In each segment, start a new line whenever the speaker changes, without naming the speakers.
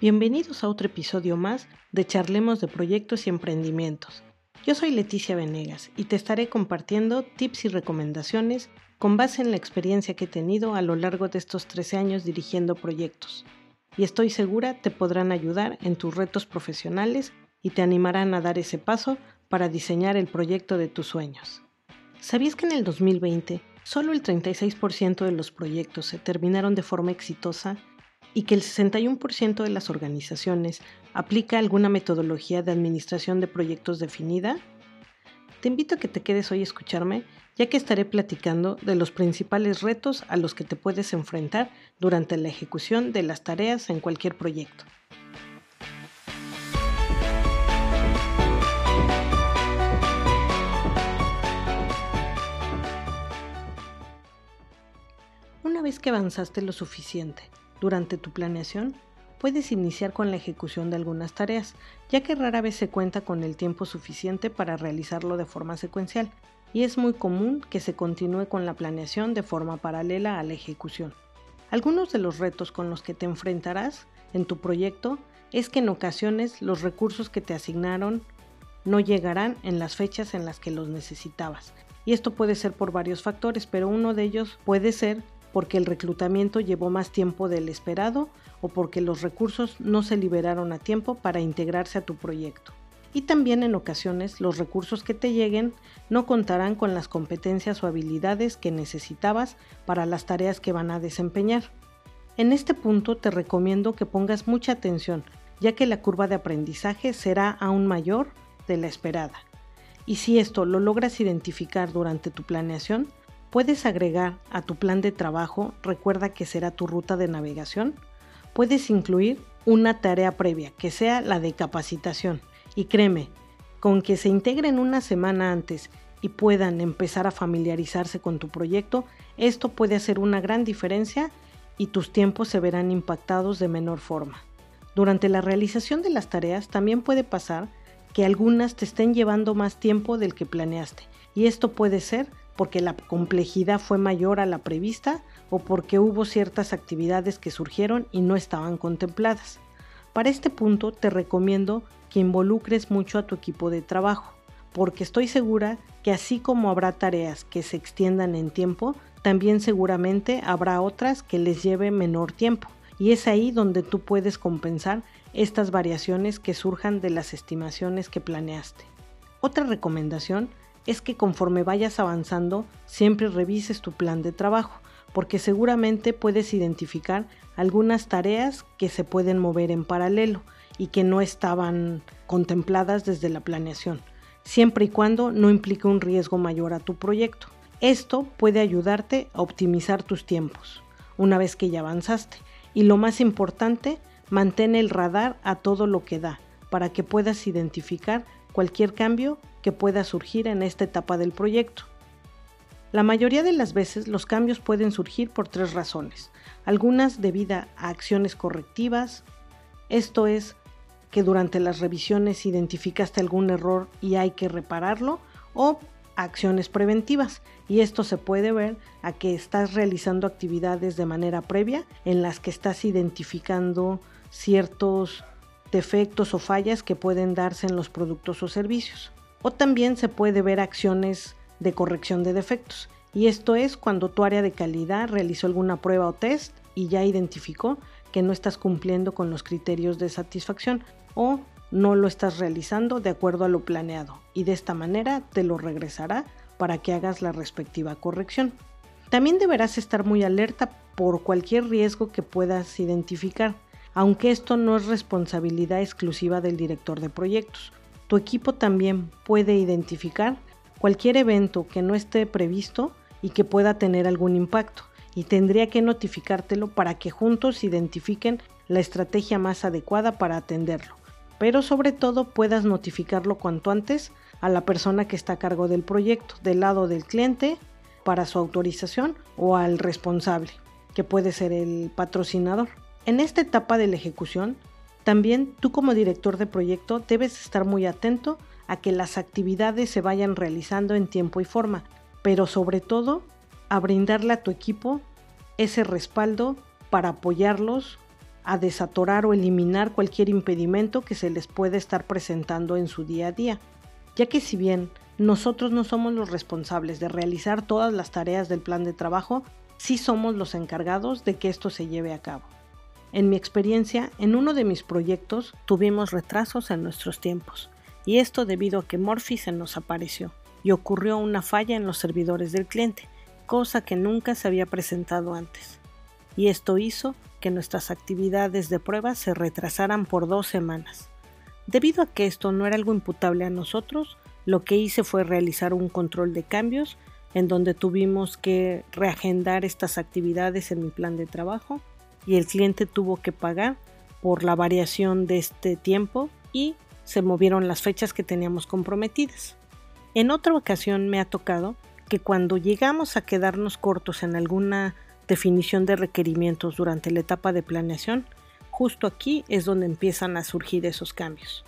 Bienvenidos a otro episodio más de Charlemos de Proyectos y Emprendimientos. Yo soy Leticia Venegas y te estaré compartiendo tips y recomendaciones con base en la experiencia que he tenido a lo largo de estos 13 años dirigiendo proyectos. Y estoy segura te podrán ayudar en tus retos profesionales y te animarán a dar ese paso para diseñar el proyecto de tus sueños. ¿Sabías que en el 2020 solo el 36% de los proyectos se terminaron de forma exitosa y que el 61% de las organizaciones aplica alguna metodología de administración de proyectos definida? Te invito a que te quedes hoy a escucharme, ya que estaré platicando de los principales retos a los que te puedes enfrentar durante la ejecución de las tareas en cualquier proyecto. Una vez que avanzaste lo suficiente durante tu planeación, puedes iniciar con la ejecución de algunas tareas, ya que rara vez se cuenta con el tiempo suficiente para realizarlo de forma secuencial, y es muy común que se continúe con la planeación de forma paralela a la ejecución. Algunos de los retos con los que te enfrentarás en tu proyecto es que en ocasiones los recursos que te asignaron no llegarán en las fechas en las que los necesitabas. Y esto puede ser por varios factores, pero uno de ellos puede ser porque el reclutamiento llevó más tiempo del esperado o porque los recursos no se liberaron a tiempo para integrarse a tu proyecto. Y también en ocasiones los recursos que te lleguen no contarán con las competencias o habilidades que necesitabas para las tareas que van a desempeñar. En este punto te recomiendo que pongas mucha atención, ya que la curva de aprendizaje será aún mayor de la esperada. Y si esto lo logras identificar durante tu planeación, Puedes agregar a tu plan de trabajo, recuerda que será tu ruta de navegación. Puedes incluir una tarea previa, que sea la de capacitación. Y créeme, con que se integren una semana antes y puedan empezar a familiarizarse con tu proyecto, esto puede hacer una gran diferencia y tus tiempos se verán impactados de menor forma. Durante la realización de las tareas también puede pasar que algunas te estén llevando más tiempo del que planeaste y esto puede ser porque la complejidad fue mayor a la prevista o porque hubo ciertas actividades que surgieron y no estaban contempladas. Para este punto te recomiendo que involucres mucho a tu equipo de trabajo, porque estoy segura que así como habrá tareas que se extiendan en tiempo, también seguramente habrá otras que les lleve menor tiempo, y es ahí donde tú puedes compensar estas variaciones que surjan de las estimaciones que planeaste. Otra recomendación es que conforme vayas avanzando siempre revises tu plan de trabajo, porque seguramente puedes identificar algunas tareas que se pueden mover en paralelo y que no estaban contempladas desde la planeación, siempre y cuando no implique un riesgo mayor a tu proyecto. Esto puede ayudarte a optimizar tus tiempos una vez que ya avanzaste. Y lo más importante, mantén el radar a todo lo que da para que puedas identificar cualquier cambio que pueda surgir en esta etapa del proyecto. La mayoría de las veces los cambios pueden surgir por tres razones, algunas debido a acciones correctivas, esto es que durante las revisiones identificaste algún error y hay que repararlo, o acciones preventivas, y esto se puede ver a que estás realizando actividades de manera previa en las que estás identificando ciertos defectos o fallas que pueden darse en los productos o servicios. O también se puede ver acciones de corrección de defectos. Y esto es cuando tu área de calidad realizó alguna prueba o test y ya identificó que no estás cumpliendo con los criterios de satisfacción o no lo estás realizando de acuerdo a lo planeado y de esta manera te lo regresará para que hagas la respectiva corrección. También deberás estar muy alerta por cualquier riesgo que puedas identificar aunque esto no es responsabilidad exclusiva del director de proyectos. Tu equipo también puede identificar cualquier evento que no esté previsto y que pueda tener algún impacto y tendría que notificártelo para que juntos identifiquen la estrategia más adecuada para atenderlo. Pero sobre todo puedas notificarlo cuanto antes a la persona que está a cargo del proyecto, del lado del cliente, para su autorización o al responsable, que puede ser el patrocinador. En esta etapa de la ejecución, también tú como director de proyecto debes estar muy atento a que las actividades se vayan realizando en tiempo y forma, pero sobre todo a brindarle a tu equipo ese respaldo para apoyarlos a desatorar o eliminar cualquier impedimento que se les pueda estar presentando en su día a día, ya que si bien nosotros no somos los responsables de realizar todas las tareas del plan de trabajo, sí somos los encargados de que esto se lleve a cabo. En mi experiencia, en uno de mis proyectos tuvimos retrasos en nuestros tiempos, y esto debido a que Morphy se nos apareció y ocurrió una falla en los servidores del cliente, cosa que nunca se había presentado antes. Y esto hizo que nuestras actividades de prueba se retrasaran por dos semanas. Debido a que esto no era algo imputable a nosotros, lo que hice fue realizar un control de cambios en donde tuvimos que reagendar estas actividades en mi plan de trabajo y el cliente tuvo que pagar por la variación de este tiempo y se movieron las fechas que teníamos comprometidas. En otra ocasión me ha tocado que cuando llegamos a quedarnos cortos en alguna definición de requerimientos durante la etapa de planeación, justo aquí es donde empiezan a surgir esos cambios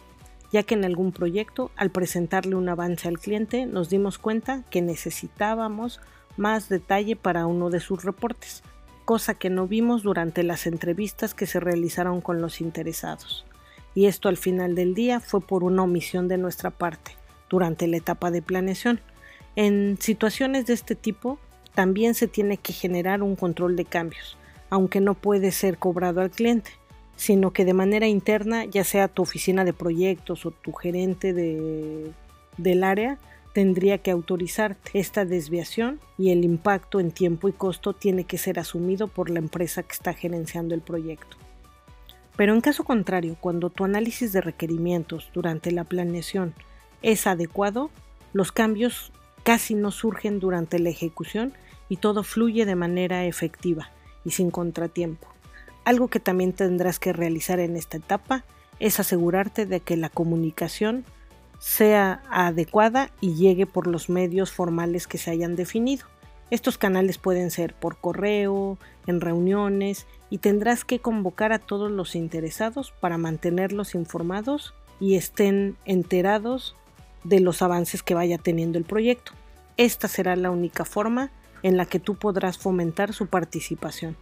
ya que en algún proyecto, al presentarle un avance al cliente, nos dimos cuenta que necesitábamos más detalle para uno de sus reportes, cosa que no vimos durante las entrevistas que se realizaron con los interesados. Y esto al final del día fue por una omisión de nuestra parte, durante la etapa de planeación. En situaciones de este tipo, también se tiene que generar un control de cambios, aunque no puede ser cobrado al cliente, sino que de manera interna, ya sea tu oficina de proyectos o tu gerente de, del área, tendría que autorizar esta desviación y el impacto en tiempo y costo tiene que ser asumido por la empresa que está gerenciando el proyecto. Pero en caso contrario, cuando tu análisis de requerimientos durante la planeación es adecuado, los cambios casi no surgen durante la ejecución y todo fluye de manera efectiva y sin contratiempo. Algo que también tendrás que realizar en esta etapa es asegurarte de que la comunicación sea adecuada y llegue por los medios formales que se hayan definido. Estos canales pueden ser por correo, en reuniones y tendrás que convocar a todos los interesados para mantenerlos informados y estén enterados de los avances que vaya teniendo el proyecto. Esta será la única forma en la que tú podrás fomentar su participación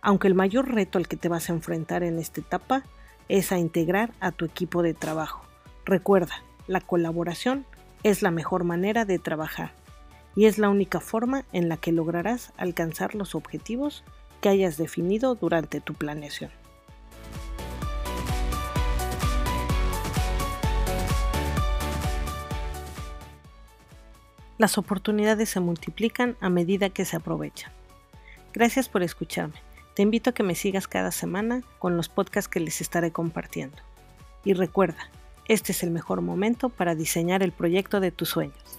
aunque el mayor reto al que te vas a enfrentar en esta etapa es a integrar a tu equipo de trabajo. Recuerda, la colaboración es la mejor manera de trabajar y es la única forma en la que lograrás alcanzar los objetivos que hayas definido durante tu planeación. Las oportunidades se multiplican a medida que se aprovechan. Gracias por escucharme. Te invito a que me sigas cada semana con los podcasts que les estaré compartiendo. Y recuerda, este es el mejor momento para diseñar el proyecto de tus sueños.